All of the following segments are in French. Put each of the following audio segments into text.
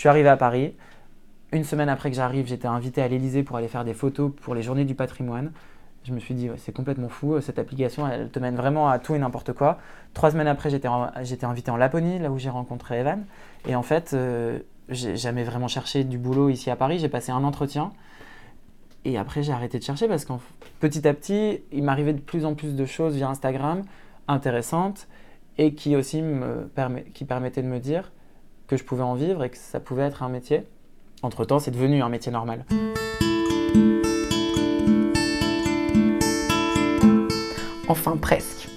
Je suis arrivé à Paris. Une semaine après que j'arrive, j'étais invité à l'Elysée pour aller faire des photos pour les journées du patrimoine. Je me suis dit, c'est complètement fou, cette application, elle te mène vraiment à tout et n'importe quoi. Trois semaines après, j'étais invité en Laponie, là où j'ai rencontré Evan. Et en fait, euh, j'ai jamais vraiment cherché du boulot ici à Paris. J'ai passé un entretien. Et après, j'ai arrêté de chercher parce qu'en petit à petit, il m'arrivait de plus en plus de choses via Instagram intéressantes et qui aussi me qui permettaient de me dire que je pouvais en vivre et que ça pouvait être un métier. Entre-temps, c'est devenu un métier normal. Enfin presque.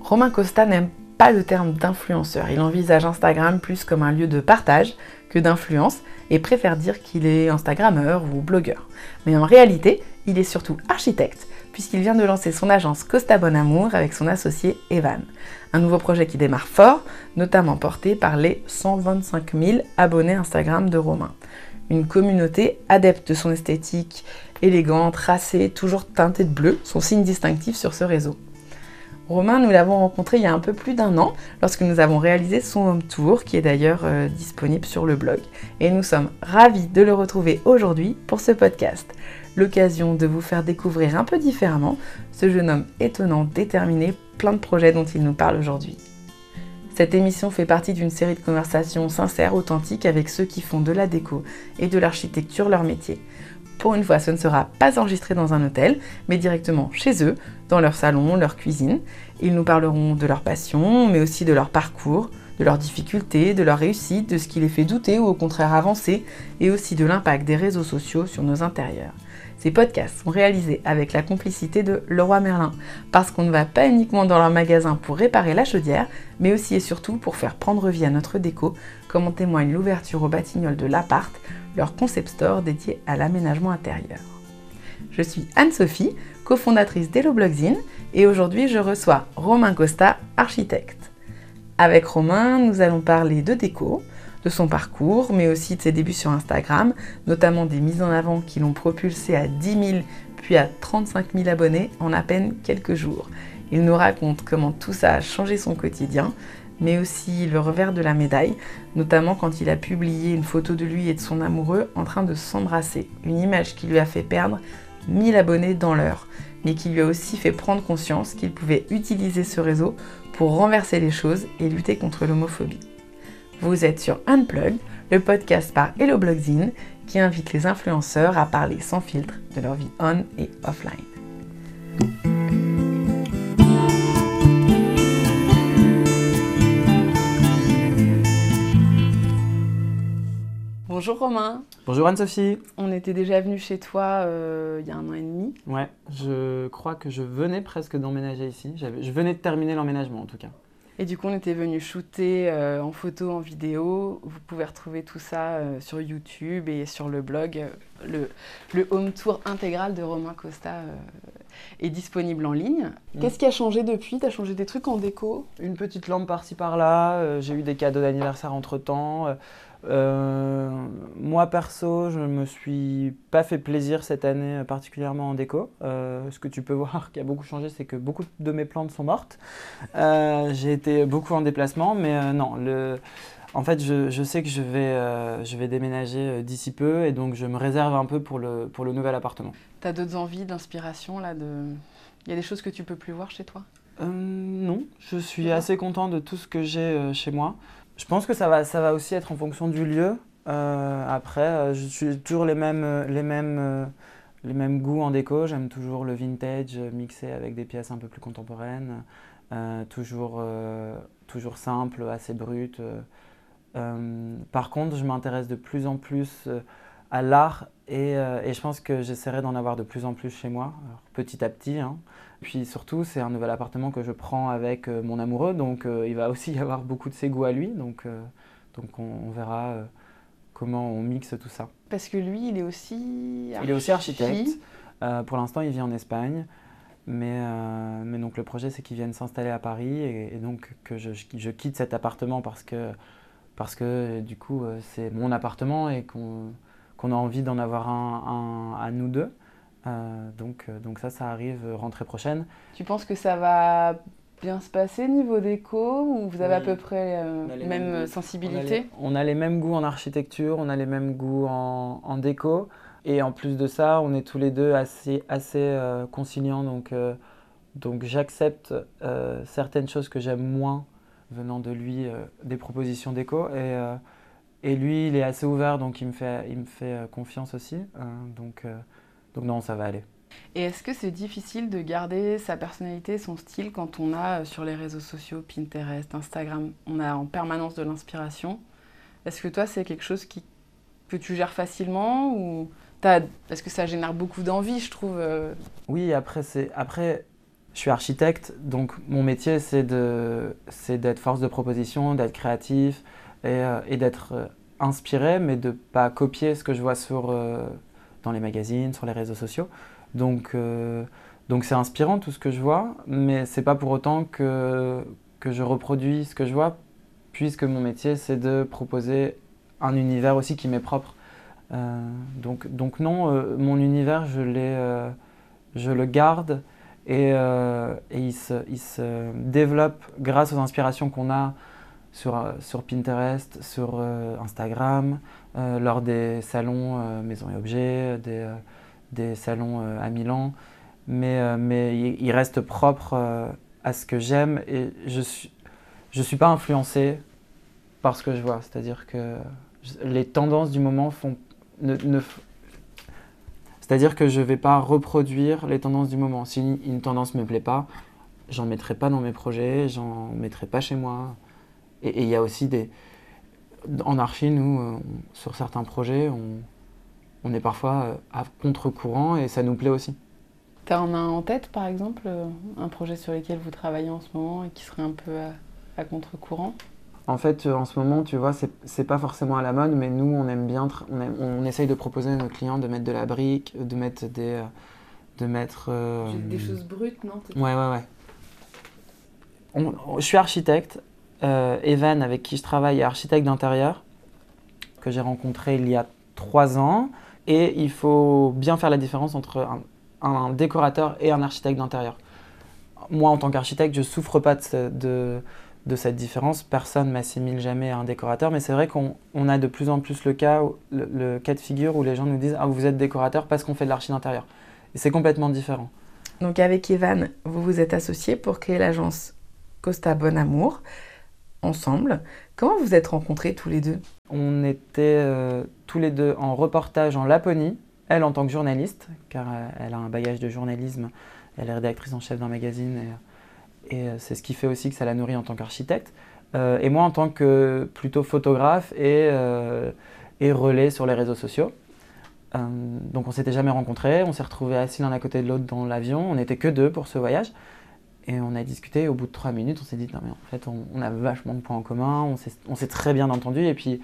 Romain Costa n'aime pas le terme d'influenceur. Il envisage Instagram plus comme un lieu de partage que d'influence et préfère dire qu'il est Instagrammeur ou blogueur. Mais en réalité, il est surtout architecte puisqu'il vient de lancer son agence Costa Bon Amour avec son associé Evan. Un nouveau projet qui démarre fort, notamment porté par les 125 000 abonnés Instagram de Romain. Une communauté adepte de son esthétique élégante, tracée, toujours teintée de bleu, son signe distinctif sur ce réseau. Romain, nous l'avons rencontré il y a un peu plus d'un an lorsque nous avons réalisé son home tour qui est d'ailleurs euh, disponible sur le blog. Et nous sommes ravis de le retrouver aujourd'hui pour ce podcast. L'occasion de vous faire découvrir un peu différemment ce jeune homme étonnant, déterminé, plein de projets dont il nous parle aujourd'hui. Cette émission fait partie d'une série de conversations sincères, authentiques avec ceux qui font de la déco et de l'architecture leur métier. Pour une fois, ce ne sera pas enregistré dans un hôtel, mais directement chez eux, dans leur salon, leur cuisine. Ils nous parleront de leur passion, mais aussi de leur parcours, de leurs difficultés, de leur réussite, de ce qui les fait douter ou au contraire avancer, et aussi de l'impact des réseaux sociaux sur nos intérieurs. Ces podcasts sont réalisés avec la complicité de Leroy Merlin, parce qu'on ne va pas uniquement dans leur magasin pour réparer la chaudière, mais aussi et surtout pour faire prendre vie à notre déco, comme en témoigne l'ouverture au batignolles de l'Appart, leur concept store dédié à l'aménagement intérieur. Je suis Anne-Sophie, cofondatrice d'Hello Blogzine, et aujourd'hui je reçois Romain Costa, architecte. Avec Romain, nous allons parler de déco, de son parcours, mais aussi de ses débuts sur Instagram, notamment des mises en avant qui l'ont propulsé à 10 000 puis à 35 000 abonnés en à peine quelques jours. Il nous raconte comment tout ça a changé son quotidien, mais aussi le revers de la médaille, notamment quand il a publié une photo de lui et de son amoureux en train de s'embrasser, une image qui lui a fait perdre 1000 abonnés dans l'heure, mais qui lui a aussi fait prendre conscience qu'il pouvait utiliser ce réseau pour renverser les choses et lutter contre l'homophobie. Vous êtes sur Unplug, le podcast par Hello Blogzine qui invite les influenceurs à parler sans filtre de leur vie on et offline. Bonjour Romain. Bonjour Anne-Sophie. On était déjà venu chez toi euh, il y a un an et demi. Ouais, je crois que je venais presque d'emménager ici. Je venais de terminer l'emménagement en tout cas. Et du coup, on était venu shooter euh, en photo, en vidéo. Vous pouvez retrouver tout ça euh, sur YouTube et sur le blog. Le, le home tour intégral de Romain Costa euh, est disponible en ligne. Qu'est-ce qui a changé depuis? Tu as changé des trucs en déco? Une petite lampe par-ci par-là. J'ai eu des cadeaux d'anniversaire entre-temps. Euh, moi perso, je me suis pas fait plaisir cette année, particulièrement en déco. Euh, ce que tu peux voir qui a beaucoup changé, c'est que beaucoup de mes plantes sont mortes. Euh, j'ai été beaucoup en déplacement, mais non, le, en fait, je, je, sais que je vais, je vais déménager d'ici peu et donc je me réserve un peu pour le, pour le nouvel appartement. Tu as d'autres envies, d'inspiration là de... Il y a des choses que tu peux plus voir chez toi? Non, je suis assez content de tout ce que j'ai chez moi. Je pense que ça va, ça va aussi être en fonction du lieu. Euh, après, euh, je suis toujours les mêmes, euh, les mêmes, les mêmes goûts en déco. J'aime toujours le vintage mixé avec des pièces un peu plus contemporaines. toujours, toujours simple, assez brut. par contre, je m'intéresse de plus en plus à l'art et, et, je pense que j'essaierai d'en avoir de plus en plus chez moi, petit à petit. Hein. Puis surtout, c'est un nouvel appartement que je prends avec euh, mon amoureux, donc euh, il va aussi y avoir beaucoup de ses goûts à lui, donc, euh, donc on, verra comment on mixe tout ça. Parce que lui, il est aussi Il est aussi architecte. pour l'instant, il vit en Espagne. Mais, mais donc le projet, c'est qu'il vienne s'installer à Paris et, donc que je, je, quitte cet appartement parce que, parce que du coup, c'est mon appartement et qu'on qu'on a envie d'en avoir un, un, à nous deux. Euh, donc, euh, donc ça, ça arrive rentrée prochaine. Tu penses que ça va bien se passer niveau déco ou vous avez à peu près les même mêmes euh, goûts. sensibilité? On a les mêmes goûts en architecture, on a les mêmes goûts en, en déco. Et en plus de ça, on est tous les deux assez, assez euh, conciliants. Donc, euh, donc j'accepte euh, certaines choses que j'aime moins venant de lui, euh, des propositions déco. Et, euh, et lui, il est assez ouvert, donc il me fait, il me fait euh, confiance aussi. Euh, donc, euh, donc non, ça va aller. Et est-ce que c'est difficile de garder sa personnalité, son style quand on a euh, sur les réseaux sociaux, Pinterest, Instagram, on a en permanence de l'inspiration? Est-ce que toi c'est quelque chose qui, que tu gères facilement ou parce que ça génère beaucoup d'envie, je trouve. Oui, après, après, je suis architecte, donc mon métier, c'est d'être force de proposition, d'être créatif et, euh, et d'être euh, inspiré, mais de pas copier ce que je vois sur, euh, dans les magazines, sur les réseaux sociaux. Donc, donc c'est inspirant tout ce que je vois, mais c'est pas pour autant que, que je reproduis ce que je vois, puisque mon métier, c'est de proposer un univers aussi qui m'est propre. Donc, donc non, mon univers, je, euh, je le garde et, et il, se, il se développe grâce aux inspirations qu'on a sur, euh, sur Pinterest, sur euh, Instagram, euh, lors des salons Maison et Objets, des, des salons à Milan. Mais, mais il, reste propre à ce que j'aime et je ne suis, je suis pas influencé par ce que je vois. C'est-à-dire que les tendances du moment font, ne, ne c'est-à-dire que je ne vais pas reproduire les tendances du moment. Si une, une tendance ne me plaît pas, j'en mettrai pas dans mes projets, j'en mettrai pas chez moi. Et il y a aussi des... En archi, nous, euh, on- sur certains projets, on, on est parfois euh, à contre-courant et ça nous plaît aussi. T'as en un en tête par exemple, euh, un projet sur lequel vous travaillez en ce moment et qui serait un peu à, à contre-courant? En fait, en ce moment, tu vois, c'est c'est pas forcément à la mode, mais nous, on aime bien, on, aime- on essaye de proposer à nos clients de mettre de la brique, de mettre des, de mettre. euh, brutes, non? Ouais, ouais, ouais. On- on- je suis architecte. Euh, Evan, avec qui je travaille, est architecte d'intérieur, que j'ai rencontré il y a trois ans. Et il faut bien faire la différence entre un, décorateur et un architecte d'intérieur. Moi, en tant qu'architecte, je souffre pas de, ce- de, de cette différence. Personne m'assimile jamais à un décorateur, mais c'est vrai qu'on on a de plus en plus le cas, de figure où les gens nous disent Ah, vous êtes décorateur parce qu'on fait de l'archi d'intérieur. Et c'est complètement différent. Donc avec Evan, vous vous êtes associés pour créer l'agence Costa Bon Amour ensemble. Comment vous êtes rencontrés tous les deux? On était euh, tous les deux en reportage en Laponie, elle en tant que journaliste, car euh, elle a un bagage de journalisme, elle est rédactrice en chef d'un magazine, et, euh, c'est ce qui fait aussi que ça la nourrit en tant qu'architecte. Et moi en tant que plutôt photographe et, et relais sur les réseaux sociaux. Donc on s'était jamais rencontrés, on s'est retrouvés assis l'un à côté de l'autre dans l'avion, on n'était que deux pour ce voyage. Et on a discuté, au bout de trois minutes, on s'est dit, non mais en fait, on, a vachement de points en commun, on s'est- très bien entendu, et puis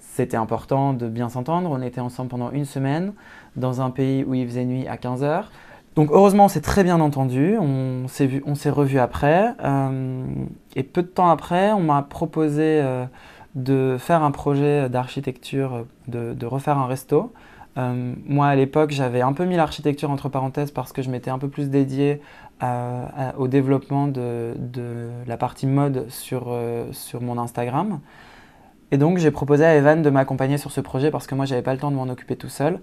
c'était important de bien s'entendre. On était ensemble pendant une semaine, dans un pays où il faisait nuit à 15 heures. Donc heureusement, on s'est très bien entendu, on s'est vu- on s'est revus après, euh, et peu de temps après, on m'a proposé euh, de faire un projet d'architecture, de, de refaire un resto. Euh, moi, à l'époque, j'avais un peu mis l'architecture entre parenthèses parce que je m'étais un peu plus dédié au développement de, la partie mode sur, euh, sur mon Instagram. Et donc, j'ai proposé à Evan de m'accompagner sur ce projet parce que moi, j'avais pas le temps de m'en occuper tout seul.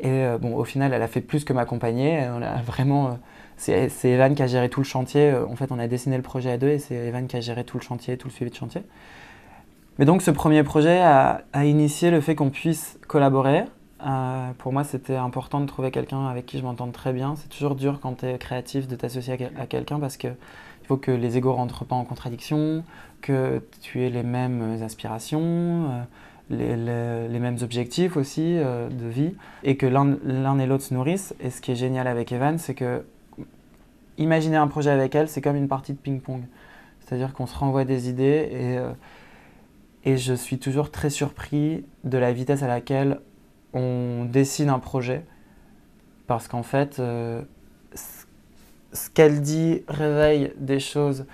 Et euh, bon, au final, elle a fait plus que m'accompagner. On a vraiment, euh, c'est c'est Evan qui a géré tout le chantier. En fait, on a dessiné le projet à deux et c'est Evan qui a géré tout le chantier, tout le suivi de chantier. Mais donc, ce premier projet a initié le fait qu'on puisse collaborer. Euh, pour moi, c'était important de trouver quelqu'un avec qui je m'entende très bien. C'est toujours dur quand tu es créatif de t'associer à, quel- à quelqu'un parce que il faut que les égos rentrent pas en contradiction, que tu aies les mêmes aspirations, euh, les, mêmes objectifs aussi euh, de vie, et que l'un et l'autre se nourrissent. Et ce qui est génial avec Evan, c'est que imaginer un projet avec elle, c'est comme une partie de ping-pong. C'est-à-dire qu'on se renvoie des idées et, et je suis toujours très surpris de la vitesse à laquelle on dessine un projet. Parce qu'en fait, euh, ce- qu'elle dit réveille des choses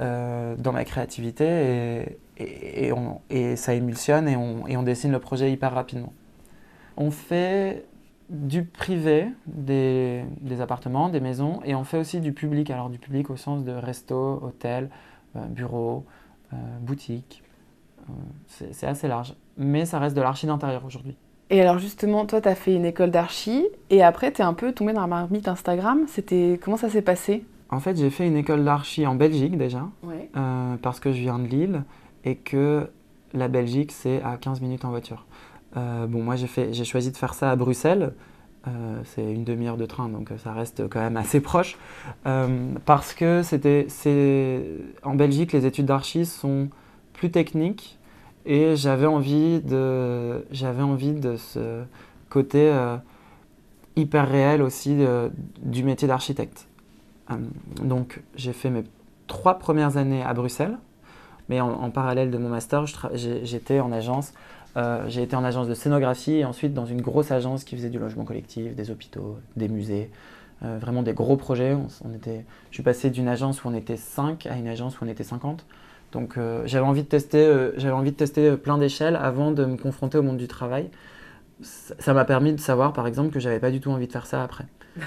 euh, dans ma créativité et, et, on- et ça émulsionne et on, et on dessine le projet hyper rapidement. On fait du privé, des, appartements, des maisons, et on fait aussi du public. Alors du public au sens de resto, hôtel, euh, bureau, euh, boutique. C'est assez large. Mais ça reste de l'archi d'intérieur aujourd'hui. Et alors justement, toi, tu as fait une école d'archi, et après, tu es un peu tombé dans la marmite Instagram. C'était Comment ça s'est passé? En fait, j'ai fait une école d'archi en Belgique déjà, parce que je viens de Lille, et que la Belgique, c'est à 15 minutes en voiture. Euh, bon, moi, j'ai choisi de faire ça à Bruxelles. Euh, c'est une demi-heure de train, donc ça reste quand même assez proche. Euh, parce que c'était, en Belgique, les études d'archi sont plus techniques et j'avais envie de, j'avais envie de ce côté hyper réel aussi du métier d'architecte. donc, j'ai fait mes trois premières années à Bruxelles, mais en, parallèle de mon master, j'étais en agence euh, j'ai été en agence de scénographie et ensuite dans une grosse agence qui faisait du logement collectif, des hôpitaux, des musées, euh, vraiment des gros projets. On, était, je suis passé d'une agence où on était 5 à une agence où on était 50. Donc euh, j'avais envie de tester, j'avais envie de tester plein d'échelles avant de me confronter au monde du travail. Ça m'a permis de savoir par exemple que j'avais pas du tout envie de faire ça après.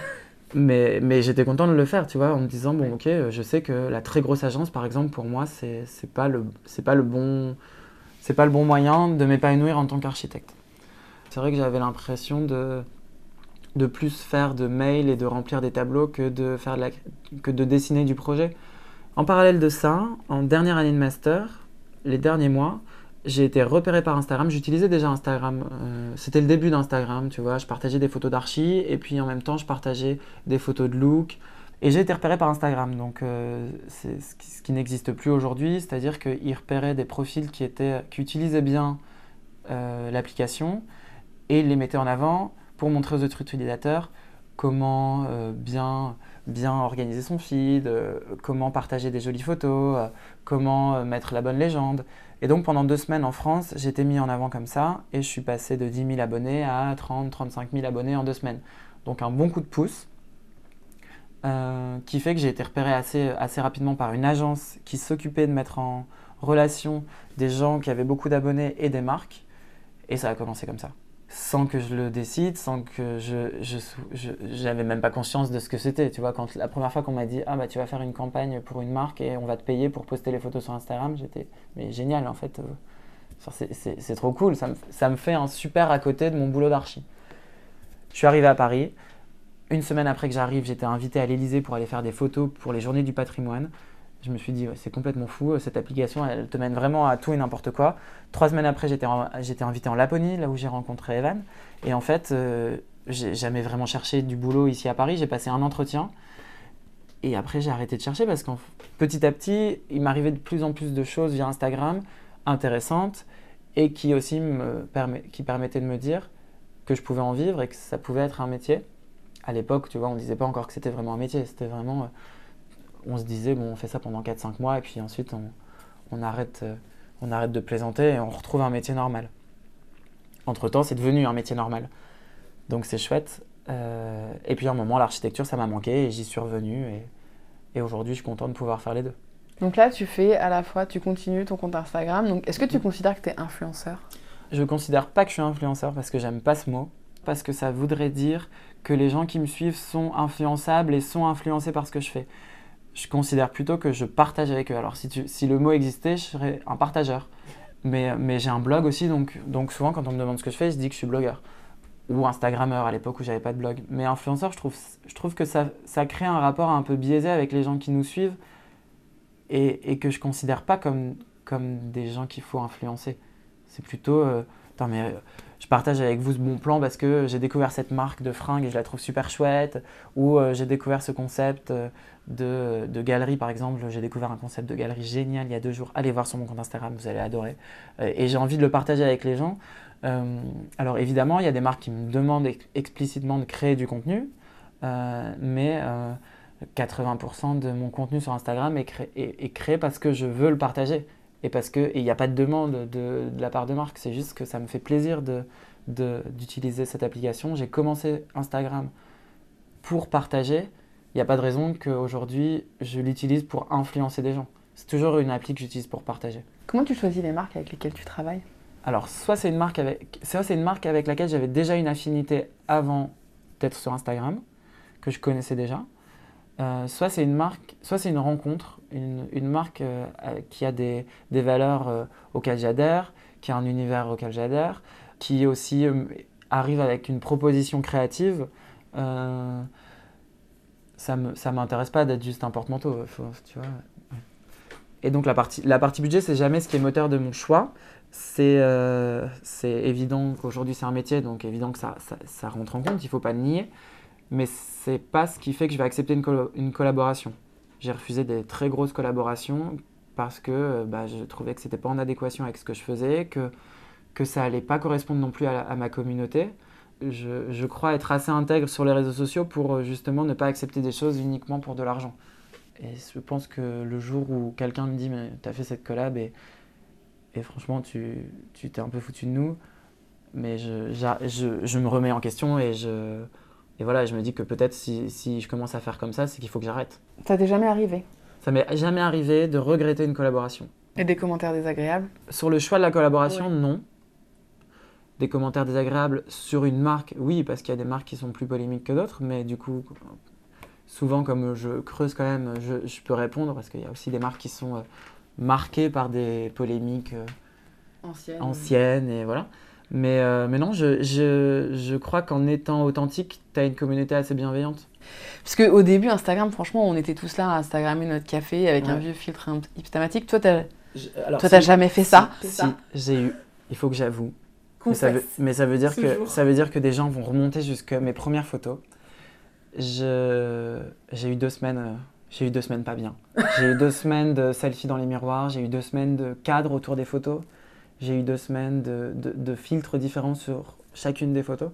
mais, mais j'étais content de le faire, tu vois, en me disant bon ok, je sais que la très grosse agence par exemple pour moi c'est pas le c'est pas le bon c'est pas le bon moyen de m'épanouir en tant qu'architecte. C'est vrai que j'avais l'impression de, de plus faire de mails et de remplir des tableaux que de, faire de la, que de dessiner du projet. En parallèle de ça, en dernière année de master, les derniers mois, j'ai été repéré par Instagram. J'utilisais déjà Instagram. Euh, c'était le début d'Instagram, tu vois. Je partageais des photos d'archi et puis en même temps, je partageais des photos de look. Et j'ai été repéré par Instagram, donc euh, c'est ce qui, n'existe plus aujourd'hui, c'est-à-dire qu'il repérait des profils qui, étaient, qui utilisaient bien euh, l'application et les mettaient en avant pour montrer aux autres utilisateurs comment bien, bien organiser son feed, comment partager des jolies photos, comment mettre la bonne légende. Et donc pendant deux semaines en France, j'étais mis en avant comme ça et je suis passé de 10 000 abonnés à 30, 35 000 abonnés en deux semaines. Donc un bon coup de pouce. Euh, qui fait que j'ai été repéré assez, assez rapidement par une agence qui s'occupait de mettre en relation des gens qui avaient beaucoup d'abonnés et des marques. Et ça a commencé comme ça. Sans que je le décide, sans que je, je, même pas conscience de ce que c'était. Tu vois, quand la première fois qu'on m'a dit ah bah tu vas faire une campagne pour une marque et on va te payer pour poster les photos sur Instagram, j'étais mais génial en fait. Euh, c'est trop cool. Ça me, ça me fait un super à côté de mon boulot d'archi. Je suis arrivé à Paris. Une semaine après que j'arrive, j'étais invité à l'Elysée pour aller faire des photos pour les journées du patrimoine. Je me suis dit, c'est complètement fou, cette application, elle te mène vraiment à tout et n'importe quoi. Trois semaines après, j'étais, invité en Laponie, là où j'ai rencontré Evan. Et en fait, euh, j'ai jamais vraiment cherché du boulot ici à Paris. J'ai passé un entretien. Et après, j'ai arrêté de chercher parce qu'en petit à petit, il m'arrivait de plus en plus de choses via Instagram intéressantes et qui aussi me qui permettaient de me dire que je pouvais en vivre et que ça pouvait être un métier à l'époque, tu vois, on ne disait pas encore que c'était vraiment un métier. C'était vraiment. Euh, on se disait, bon, on fait ça pendant 4-5 mois et puis ensuite on, arrête, euh, on arrête de plaisanter et on retrouve un métier normal. Entre-temps, c'est devenu un métier normal. Donc c'est chouette. Euh, et puis à un moment, l'architecture, ça m'a manqué et j'y suis revenu. Et, et aujourd'hui, je suis content de pouvoir faire les deux. Donc là, tu fais à la fois, tu continues ton compte Instagram. Donc est-ce que tu considères que tu es influenceur? Je ne considère pas que je suis influenceur parce que j'aime pas ce mot. Parce que ça voudrait dire que les gens qui me suivent sont influençables et sont influencés par ce que je fais. Je considère plutôt que je partage avec eux. Alors si, le mot existait, je serais un partageur. Mais, j'ai un blog aussi, donc, souvent quand on me demande ce que je fais, je dis que je suis blogueur. Ou Instagrammeur à l'époque où j'avais pas de blog. Mais influenceur, je trouve, que ça, crée un rapport un peu biaisé avec les gens qui nous suivent et, que je considère pas comme, comme des gens qu'il faut influencer. C'est plutôt... Euh, mais je partage avec vous ce bon plan parce que j'ai découvert cette marque de fringues et je la trouve super chouette. Ou euh, j'ai découvert ce concept euh, de, galerie, par exemple. J'ai découvert un concept de galerie génial il y a deux jours. Allez voir sur mon compte Instagram, vous allez adorer. Euh, et j'ai envie de le partager avec les gens. alors évidemment, il y a des marques qui me demandent explicitement de créer du contenu, mais 80% de mon contenu sur Instagram est créé parce que je veux le partager et parce qu'il n'y a pas de demande de, la part de marque. C'est juste que ça me fait plaisir d'utiliser de, cette application. J'ai commencé Instagram pour partager. Il n'y a pas de raison qu'aujourd'hui je l'utilise pour influencer des gens. C'est toujours une appli que j'utilise pour partager. Comment tu choisis les marques avec lesquelles tu travailles? Alors, soit c'est une, marque avec, soit c'est une marque avec laquelle j'avais déjà une affinité avant d'être sur Instagram, que je connaissais déjà. Euh, soit c'est une marque, soit c'est une rencontre, une, marque euh, qui a des, valeurs euh, auxquelles j'adhère, qui a un univers auquel j'adhère, qui aussi arrive avec une proposition créative. ça ne m'intéresse pas d'être juste un porte-manteau, tu vois. Et donc la partie, budget, c'est jamais ce qui est moteur de mon choix. C'est évident qu'aujourd'hui c'est un métier, donc évident que ça, ça, ça rentre en compte, il ne faut pas le nier mais c'est pas ce qui fait que je vais accepter une, collaboration. J'ai refusé des très grosses collaborations parce que euh, bah, je trouvais que c'était pas en adéquation avec ce que je faisais, que, que ça allait pas correspondre non plus à, ma communauté. Je, je, crois être assez intègre sur les réseaux sociaux pour euh, justement ne pas accepter des choses uniquement pour de l'argent. Et je pense que le jour où quelqu'un me dit mais tu as fait cette collab et, et franchement tu t'es un peu foutu de nous, mais je, je, je me remets en question et je, et voilà, je me dis que peut-être si, si, je commence à faire comme ça, c'est qu'il faut que j'arrête. Ça t'est jamais arrivé Ça m'est jamais arrivé de regretter une collaboration. Et des commentaires désagréables Sur le choix de la collaboration, non. Des commentaires désagréables sur une marque, oui, parce qu'il y a des marques qui sont plus polémiques que d'autres, mais du coup, souvent, comme je creuse quand même, je, je peux répondre, parce qu'il y a aussi des marques qui sont euh, marquées par des polémiques euh, anciennes. anciennes, et voilà. Mais, euh, mais non, je, je, je crois qu'en étant authentique, tu as une communauté assez bienveillante. Parce qu'au début, Instagram, franchement, on était tous là à Instagrammer notre café avec un vieux filtre hipstamatique. Toi, tu n'as jamais fait ça Si, j'ai eu. Il faut que j'avoue. Mais ça, veut, mais ça, veut dire que, ça veut dire que des gens vont remonter jusqu'à mes premières photos. J'ai eu deux semaines. Euh, j'ai eu deux semaines pas bien. J'ai eu deux semaines de selfie dans les miroirs, j'ai eu deux semaines de cadre autour des photos. J'ai eu deux semaines de, filtres différents sur chacune des photos.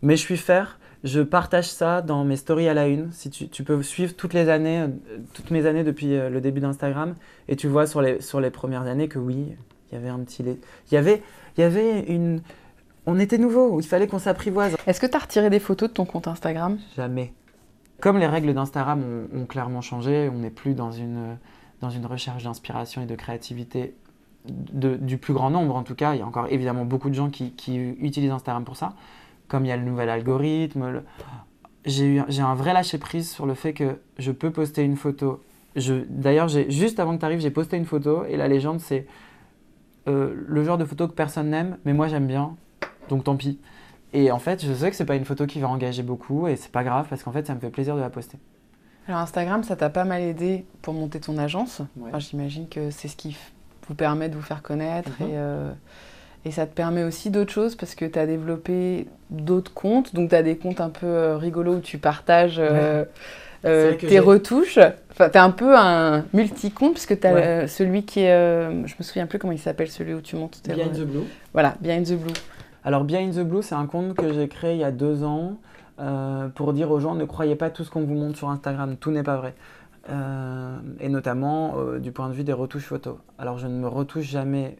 Mais je suis faire, je partage ça dans mes stories à la une. Si tu, peux suivre toutes les années, euh, toutes mes années depuis euh, le début d'Instagram, et tu vois sur les, sur les premières années que oui, il y avait un petit. Il y avait, il y avait une. On était nouveau, il fallait qu'on s'apprivoise. Est-ce que tu as retiré des photos de ton compte Instagram? Jamais. Comme les règles d'Instagram ont, ont, clairement changé, on n'est plus dans une, dans une recherche d'inspiration et de créativité du plus grand nombre en tout cas. Il y a encore évidemment beaucoup de gens qui, utilisent Instagram pour ça. Comme il y a le nouvel algorithme, j'ai un vrai lâcher prise sur le fait que je peux poster une photo. D'ailleurs, juste avant que tu arrives, j'ai posté une photo et la légende c'est euh, le genre de photo que personne n'aime, mais moi j'aime bien, donc tant pis. Et en fait, je sais que c'est pas une photo qui va engager beaucoup et c'est pas grave parce qu'en fait, ça me fait plaisir de la poster. Alors Instagram, ça t'a pas mal aidé pour monter ton agence? J'imagine que c'est ce qui vous permet de vous faire connaître mhm. et, euh, et, ça te permet aussi d'autres choses parce que tu as développé d'autres comptes. Donc tu as des comptes un peu euh, rigolos où tu partages euh, tes retouches. Enfin, tu es un peu un multi-compte parce que tu as celui qui est. je me souviens plus comment il s'appelle, celui où tu montes tes. Behind the Blue. Voilà, Behind the Blue. Alors, Behind the Blue, c'est un compte que j'ai créé il y a deux ans. pour dire aux gens ne croyez pas tout ce qu'on vous montre sur Instagram, tout n'est pas vrai. Euh, et notamment euh, du point de vue des retouches photos. Alors je ne me retouche jamais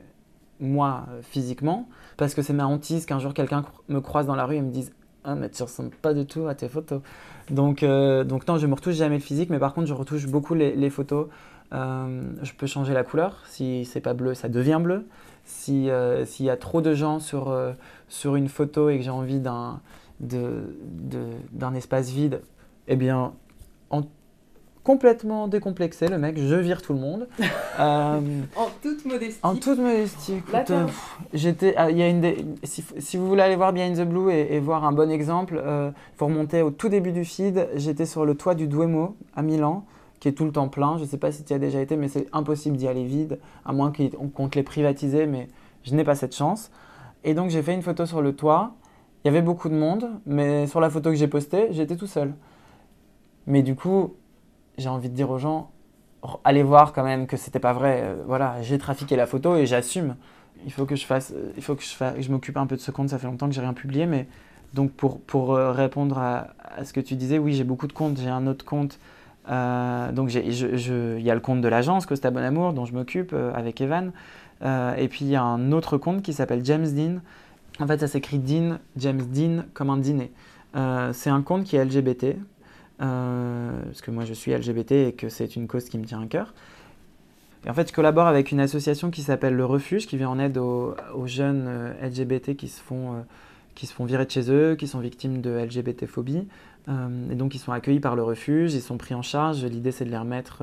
moi physiquement parce que c'est ma hantise qu'un jour quelqu'un me croise dans la rue et me dise ah mais tu ressembles pas du tout à tes photos. Donc, euh, donc non, je me retouche jamais le physique, mais par contre je retouche beaucoup les, photos. je peux changer la couleur. Si c'est pas bleu, ça devient bleu. S'il y a trop de gens sur, sur une photo et que j'ai envie d'un d'un espace vide, eh bien, en complètement décomplexé, le mec, je vire tout le monde. Euh, en toute modestie. En toute modestie. Euh, j'étais, ah, il y a une si, vous voulez aller voir Behind the Blue et, voir un bon exemple, il euh, faut remonter au tout début du feed. J'étais sur le toit du Duomo à Milan, qui est tout le temps plein. Je ne sais pas si tu y as déjà été, mais c'est impossible d'y aller vide, à moins qu'on compte les privatiser, mais je n'ai pas cette chance. Et donc j'ai fait une photo sur le toit. Il y avait beaucoup de monde, mais sur la photo que j'ai postée, j'étais tout seul. Mais du coup, j'ai envie de dire aux gens, allez voir quand même que c'était pas vrai. Euh, voilà, j'ai trafiqué la photo et j'assume. Il faut que je fasse, euh, il faut que je, m'occupe un peu de ce compte. Ça fait longtemps que j'ai rien publié, mais donc pour, pour euh, répondre à, ce que tu disais, oui, j'ai beaucoup de comptes. J'ai un autre compte. donc il y a le compte de l'agence Costa Bon Amour dont je m'occupe avec Evan. et puis il y a un autre compte qui s'appelle James Dean. En fait, ça s'écrit Dean, James Dean comme un dîner. c'est un compte qui est LGBT, euh, parce que moi je suis LGBT et que c'est une cause qui me tient à cœur. Et en fait, je collabore avec une association qui s'appelle Le Refuge, qui vient en aide aux, jeunes LGBT qui se, font, qui se font virer de chez eux, qui sont victimes de LGBT-phobie. et donc, ils sont accueillis par Le Refuge, ils sont pris en charge. L'idée, c'est de les remettre,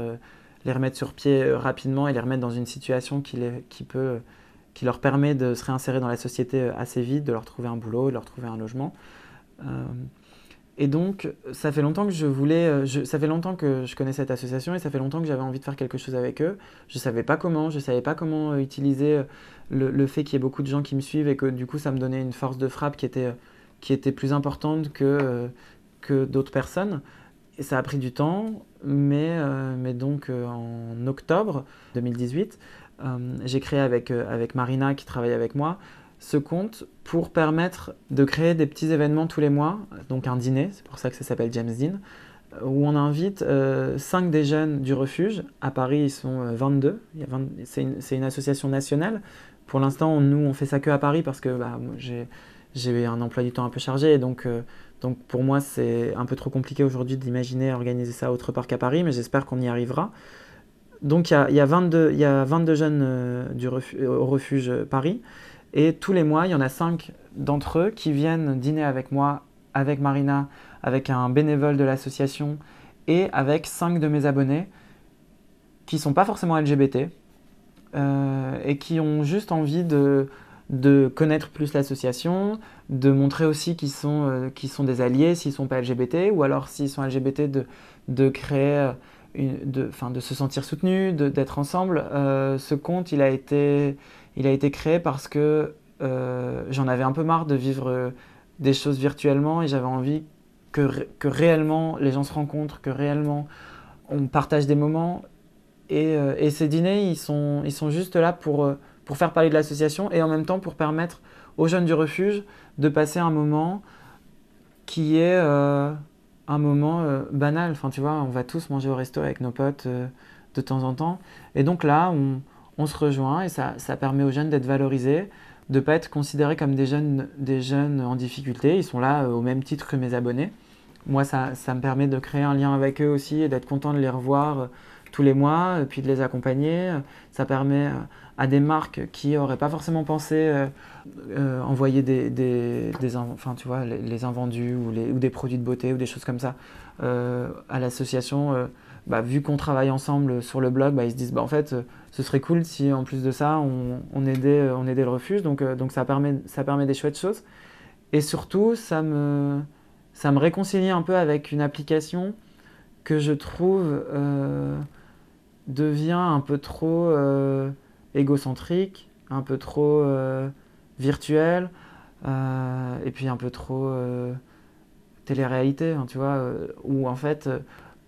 les remettre sur pied rapidement et les remettre dans une situation qui, les, qui peut qui leur permet de se réinsérer dans la société assez vite, de leur trouver un boulot, de leur trouver un logement. Euh, et donc, ça fait longtemps que je voulais, euh, ça fait longtemps que je connais cette association et ça fait longtemps que j'avais envie de faire quelque chose avec eux. Je savais pas comment, je savais pas comment utiliser le, fait qu'il y ait beaucoup de gens qui me suivent et que du coup, ça me donnait une force de frappe qui était, qui était plus importante que, euh, que d'autres personnes. Et ça a pris du temps, mais, mais donc en octobre 2018, j'ai créé avec, avec Marina qui travaille avec moi ce compte pour permettre de créer des petits événements tous les mois, donc un dîner, c'est pour ça que ça s'appelle James Dean, où on invite 5 euh, des jeunes du refuge. À Paris, ils sont 22. Euh, c'est une, association nationale. Pour l'instant, nous, on fait ça que à Paris parce que bah, j'ai un emploi du temps un peu chargé. donc, euh, donc pour moi, c'est un peu trop compliqué aujourd'hui d'imaginer organiser ça autre part qu'à Paris, mais j'espère qu'on y arrivera. Donc il y a, y a, 22, y a 22 jeunes du au refuge Paris. Et tous les mois, il y en a cinq d'entre eux qui viennent dîner avec moi, avec Marina, avec un bénévole de l'association et avec cinq de mes abonnés qui sont pas forcément LGBT euh, et qui ont juste envie de, de connaître plus l'association, de montrer aussi qu'ils sont, euh, sont des alliés s'ils sont pas LGBT, ou alors s'ils sont LGBT, de, de créer, euh, une, de, de se sentir soutenus, d'être ensemble. ce compte, il a été il a été créé parce que euh, j'en avais un peu marre de vivre euh, des choses virtuellement et j'avais envie que, que, réellement les gens se rencontrent, que réellement on partage des moments. Et, euh, et ces dîners, ils sont, ils sont juste là pour, pour faire parler de l'association et en même temps pour permettre aux jeunes du refuge de passer un moment qui est un moment banal. Enfin, tu vois, on va tous manger au resto avec nos potes de temps en temps. Et donc là, on, on se rejoint et ça, permet aux jeunes d'être valorisés, de ne pas être considérés comme des jeunes, des jeunes en difficulté. Ils sont là euh, au même titre que mes abonnés. Moi, ça, me permet de créer un lien avec eux aussi et d'être content de les revoir euh, tous les mois, puis de les accompagner. Ça permet euh, à des marques qui n'auraient pas forcément pensé envoyer des, enfin, tu vois, les, invendus ou, des produits de beauté ou des choses comme ça à l'association bah, vu qu'on travaille ensemble sur le blog, bah, ils se disent bah, en fait, euh, ce serait cool si en plus de ça, on, aidait, euh, on aidait le refuge. Donc, euh, donc ça, permet, ça permet des chouettes choses. Et surtout, ça me, ça me réconcilie un peu avec une application que je trouve devient un peu trop égocentrique, un peu trop virtuel, et puis un peu trop télé-réalité, hein, tu vois, où en fait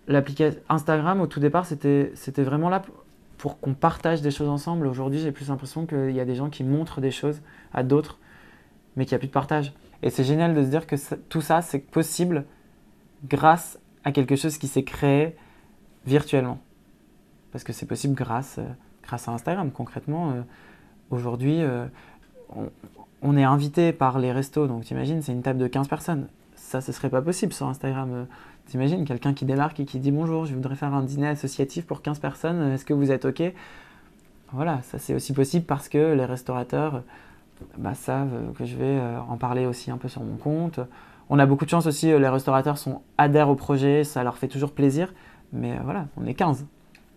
l'application Instagram, au tout départ, c'était vraiment là pour qu'on partage des choses ensemble. Aujourd'hui, j'ai plus l'impression qu'il y a des gens qui montrent des choses à d'autres, mais qu'il n'y a plus de partage. Et c'est génial de se dire que tout ça, c'est possible grâce à quelque chose qui s'est créé virtuellement. Parce que c'est possible grâce, euh, à Instagram. Concrètement, euh, aujourd'hui, euh, on, est invité par les restos, donc t'imagines, c'est une table de 15 personnes. Ça, ce serait pas possible sur Instagram. T'imagines quelqu'un qui démarque et qui dit bonjour, je voudrais faire un dîner associatif pour 15 personnes, est-ce que vous êtes OK? Voilà, ça c'est aussi possible parce que les restaurateurs bah, savent que je vais euh, en parler aussi un peu sur mon compte. On a beaucoup de chance aussi, euh, les restaurateurs sont, adhèrent au projet, ça leur fait toujours plaisir, mais euh, voilà, on est 15.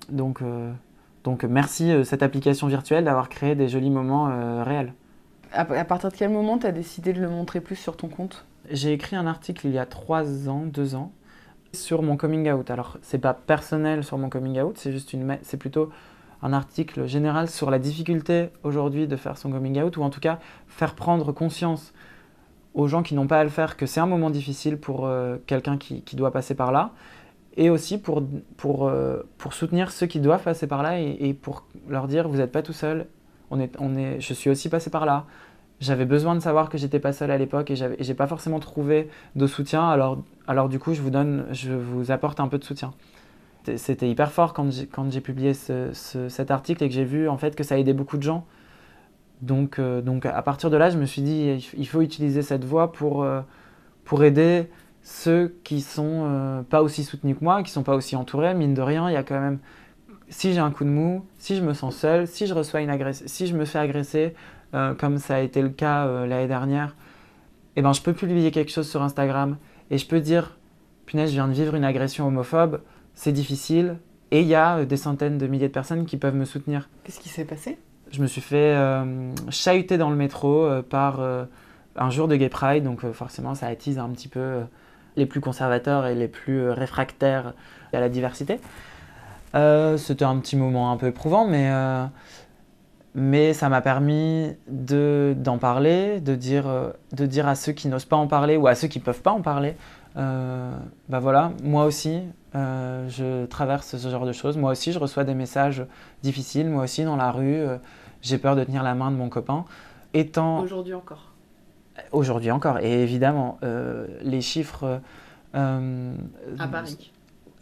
Donc, donc merci cette application virtuelle d'avoir créé des jolis moments réels. À, à partir de quel moment tu as décidé de le montrer plus sur ton compte? J'ai écrit un article il y a 3 ans, 2 ans, sur mon coming out. Alors, c'est pas personnel sur mon coming out, c'est juste une, c'est plutôt un article général sur la difficulté aujourd'hui de faire son coming out, ou en tout cas faire prendre conscience aux gens qui n'ont pas à le faire que c'est un moment difficile pour euh, quelqu'un qui, qui, doit passer par là, et aussi pour, pour, euh, pour soutenir ceux qui doivent passer par là et, et pour leur dire vous n'êtes pas tout seul, on est, on est, je suis aussi passé par là, j'avais besoin de savoir que j'étais pas seul à l'époque et j'ai pas forcément trouvé de soutien. Alors, alors du coup, je vous donne, je vous apporte un peu de soutien. C'était hyper fort quand j'ai publié ce, cet article et que j'ai vu en fait que ça aidait beaucoup de gens. Donc, euh, donc à partir de là, je me suis dit il faut utiliser cette voie pour, euh, pour aider ceux qui sont euh, pas aussi soutenus que moi, qui sont pas aussi entourés. Mine de rien, il y a quand même si j'ai un coup de mou, si je me sens seul, si je reçois une si je me fais agresser, euh, comme ça a été le cas euh, l'année dernière, eh ben, je peux publier quelque chose sur Instagram et je peux dire, punaise, je viens de vivre une agression homophobe, c'est difficile, et il y a des centaines de milliers de personnes qui peuvent me soutenir. Qu'est-ce qui s'est passé? Je me suis fait chahuter dans le métro par un jour de Gay Pride, donc forcément ça attise un petit peu les plus conservateurs et les plus réfractaires à la diversité. Euh, c'était un petit moment un peu éprouvant, mais, euh, mais ça m'a permis d'en parler, de dire, euh, de dire à ceux qui n'osent pas en parler ou à ceux qui ne peuvent pas en parler, bah voilà, moi aussi, je traverse ce genre de choses. Moi aussi, je reçois des messages difficiles. Moi aussi, dans la rue, j'ai peur de tenir la main de mon copain. Étant... Aujourd'hui encore Aujourd'hui encore. Et évidemment, les chiffres... à Paris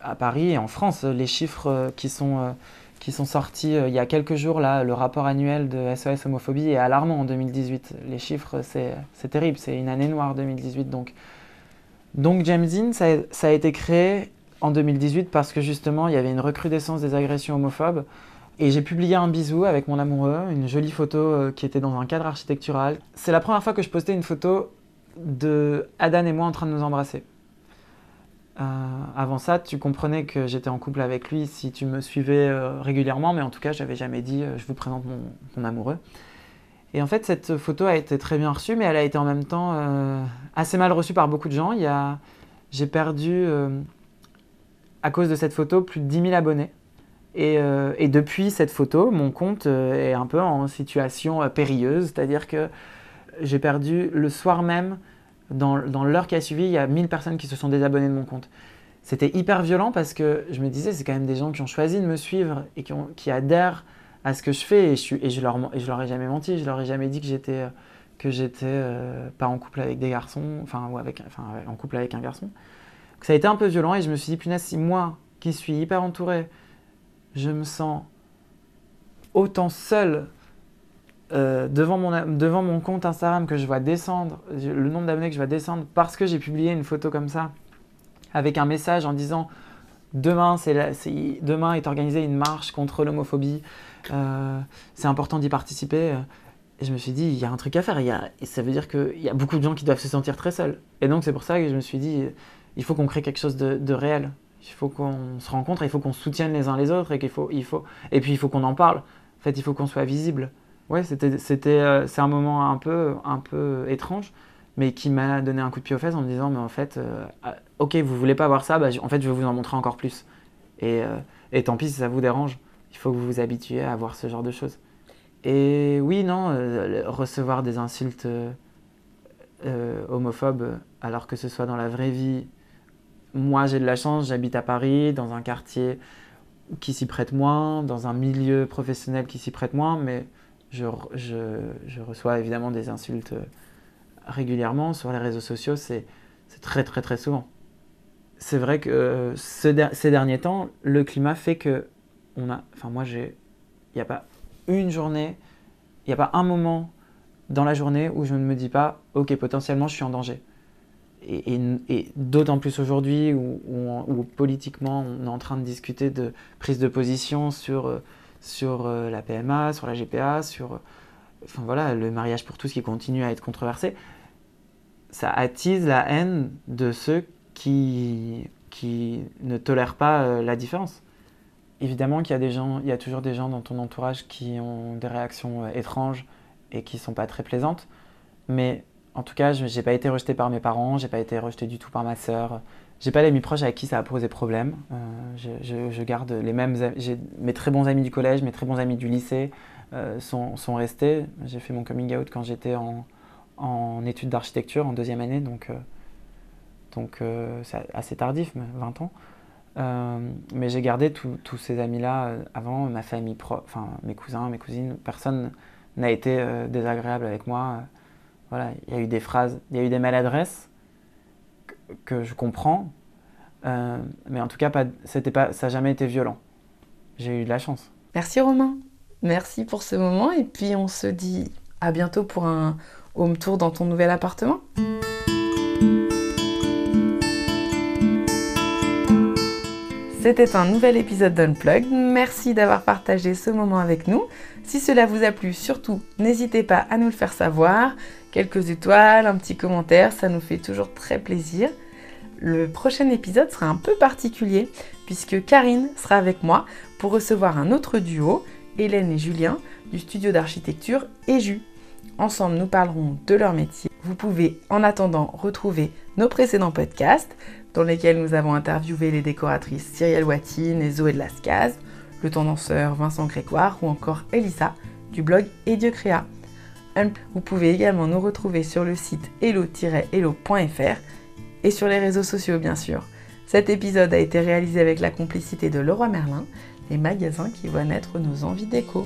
à Paris et en France, les chiffres euh, qui sont, euh, qui sont sortis euh, il y a quelques jours, là, le rapport annuel de SOS Homophobie est alarmant en 2018. Les chiffres, c'est terrible, c'est une année noire 2018. Donc, donc James Dean, ça, ça, a été créé en 2018 parce que justement, il y avait une recrudescence des agressions homophobes. Et j'ai publié un bisou avec mon amoureux, une jolie photo qui était dans un cadre architectural. C'est la première fois que je postais une photo de Adan et moi en train de nous embrasser. Euh, avant ça, tu comprenais que j'étais en couple avec lui si tu me suivais euh, régulièrement, mais en tout cas, j'avais jamais dit euh, je vous présente mon, amoureux. Et en fait, cette photo a été très bien reçue, mais elle a été en même temps assez mal reçue par beaucoup de gens. J'ai perdu, à cause de cette photo, plus de 10 000 abonnés. Et depuis cette photo, mon compte est un peu en situation périlleuse, c'est-à-dire que j'ai perdu le soir même dans, l'heure qui a suivi, il y a 1000 personnes qui se sont désabonnées de mon compte. C'était hyper violent parce que je me disais, c'est quand même des gens qui ont choisi de me suivre et qui, adhèrent à ce que je fais et je, et leur, et je leur ai jamais menti, je leur ai jamais dit que j'étais que j'étais euh, pas en couple avec des garçons, enfin, ou avec, en couple avec un garçon. ça a été un peu violent et je me suis dit, punaise, si moi, qui suis hyper entouré, je me sens autant seul euh, devant, mon, devant mon compte Instagram que je vois descendre, le nombre d'abonnés que je vois descendre parce que j'ai publié une photo comme ça, avec un message en disant demain, c'est demain est organisée une marche contre l'homophobie, euh, c'est important d'y participer. Et je me suis dit, il y a un truc à faire. Il y a, et ça veut dire qu'il y a beaucoup de gens qui doivent se sentir très seuls. Et donc c'est pour ça que je me suis dit, il faut qu'on crée quelque chose de, de réel. Il faut qu'on se rencontre, il faut qu'on soutienne les uns les autres et qu'il faut, il faut, et puis il faut qu'on en parle. En fait, il faut qu'on soit visible. Ouais, c'était, euh, c'est un moment un peu, un peu étrange, mais qui m'a donné un coup de pied aux fesses en me disant, mais en fait, euh, ah, ok, vous voulez pas voir ça, bah, en fait, je vais vous en montrer encore plus. Et, euh, et, tant pis si ça vous dérange, il faut que vous vous habituiez à voir ce genre de choses. Et oui, non, recevoir des insultes homophobes, alors que ce soit dans la vraie vie, moi j'ai de la chance, j'habite à Paris, dans un quartier qui s'y prête moins, dans un milieu professionnel qui s'y prête moins, mais je, reçois évidemment des insultes euh, régulièrement sur les réseaux sociaux, c'est très très très souvent. C'est vrai que euh, ces derniers temps, le climat fait que on a, enfin moi j'ai, il n'y a pas une journée, il n'y a pas un moment dans la journée où je ne me dis pas, ok potentiellement je suis en danger. Et, d'autant plus aujourd'hui où, où, politiquement on est en train de discuter de prise de position sur euh, sur euh, la PMA, sur la GPA, sur enfin, voilà, le mariage pour tous qui continue à être controversé, ça attise la haine de ceux qui, qui ne tolèrent pas euh, la différence. Évidemment qu'il y a des gens, il y a toujours des gens dans ton entourage qui ont des réactions euh, étranges et qui sont pas très plaisantes, mais en tout cas, je n'ai pas été rejeté par mes parents, j'ai pas été rejeté du tout par ma sœur, j'ai pas d'amis proches avec qui ça a posé problème. Euh, je, garde les mêmes. Mes très bons amis du collège, mes très bons amis du lycée euh, sont, sont, restés. J'ai fait mon coming out quand j'étais en, en, études d'architecture en deuxième année, donc euh, donc c'est assez tardif, 20 ans. mais j'ai gardé tous ces amis-là avant, ma famille, enfin mes cousins, mes cousines. Personne n'a été désagréable avec moi. Voilà, il y a eu des phrases, il y a eu des maladresses que je comprends, euh, mais en tout cas, ça n'a jamais été violent. J'ai eu de la chance. Merci Romain. Merci pour ce moment. Et puis on se dit à bientôt pour un home tour dans ton nouvel appartement. C'était un nouvel épisode d'Unplug. Merci d'avoir partagé ce moment avec nous. Si cela vous a plu, surtout, n'hésitez pas à nous le faire savoir. Quelques étoiles, un petit commentaire, ça nous fait toujours très plaisir. Le prochain épisode sera un peu particulier puisque Karine sera avec moi pour recevoir un autre duo, Hélène et Julien, du studio d'architecture EJU. Ensemble, nous parlerons de leur métier. Vous pouvez en attendant retrouver nos précédents podcasts dans lesquels nous avons interviewé les décoratrices Cyrielle Watine et Zoé de Lascaz, le tendanceur Vincent Grégoire ou encore Elissa du blog Et Dieu créa. Vous pouvez également nous retrouver sur le site hello-hello.fr et sur les réseaux sociaux bien sûr. Cet épisode a été réalisé avec la complicité de Leroy Merlin, les magasins qui voient naître nos envies déco.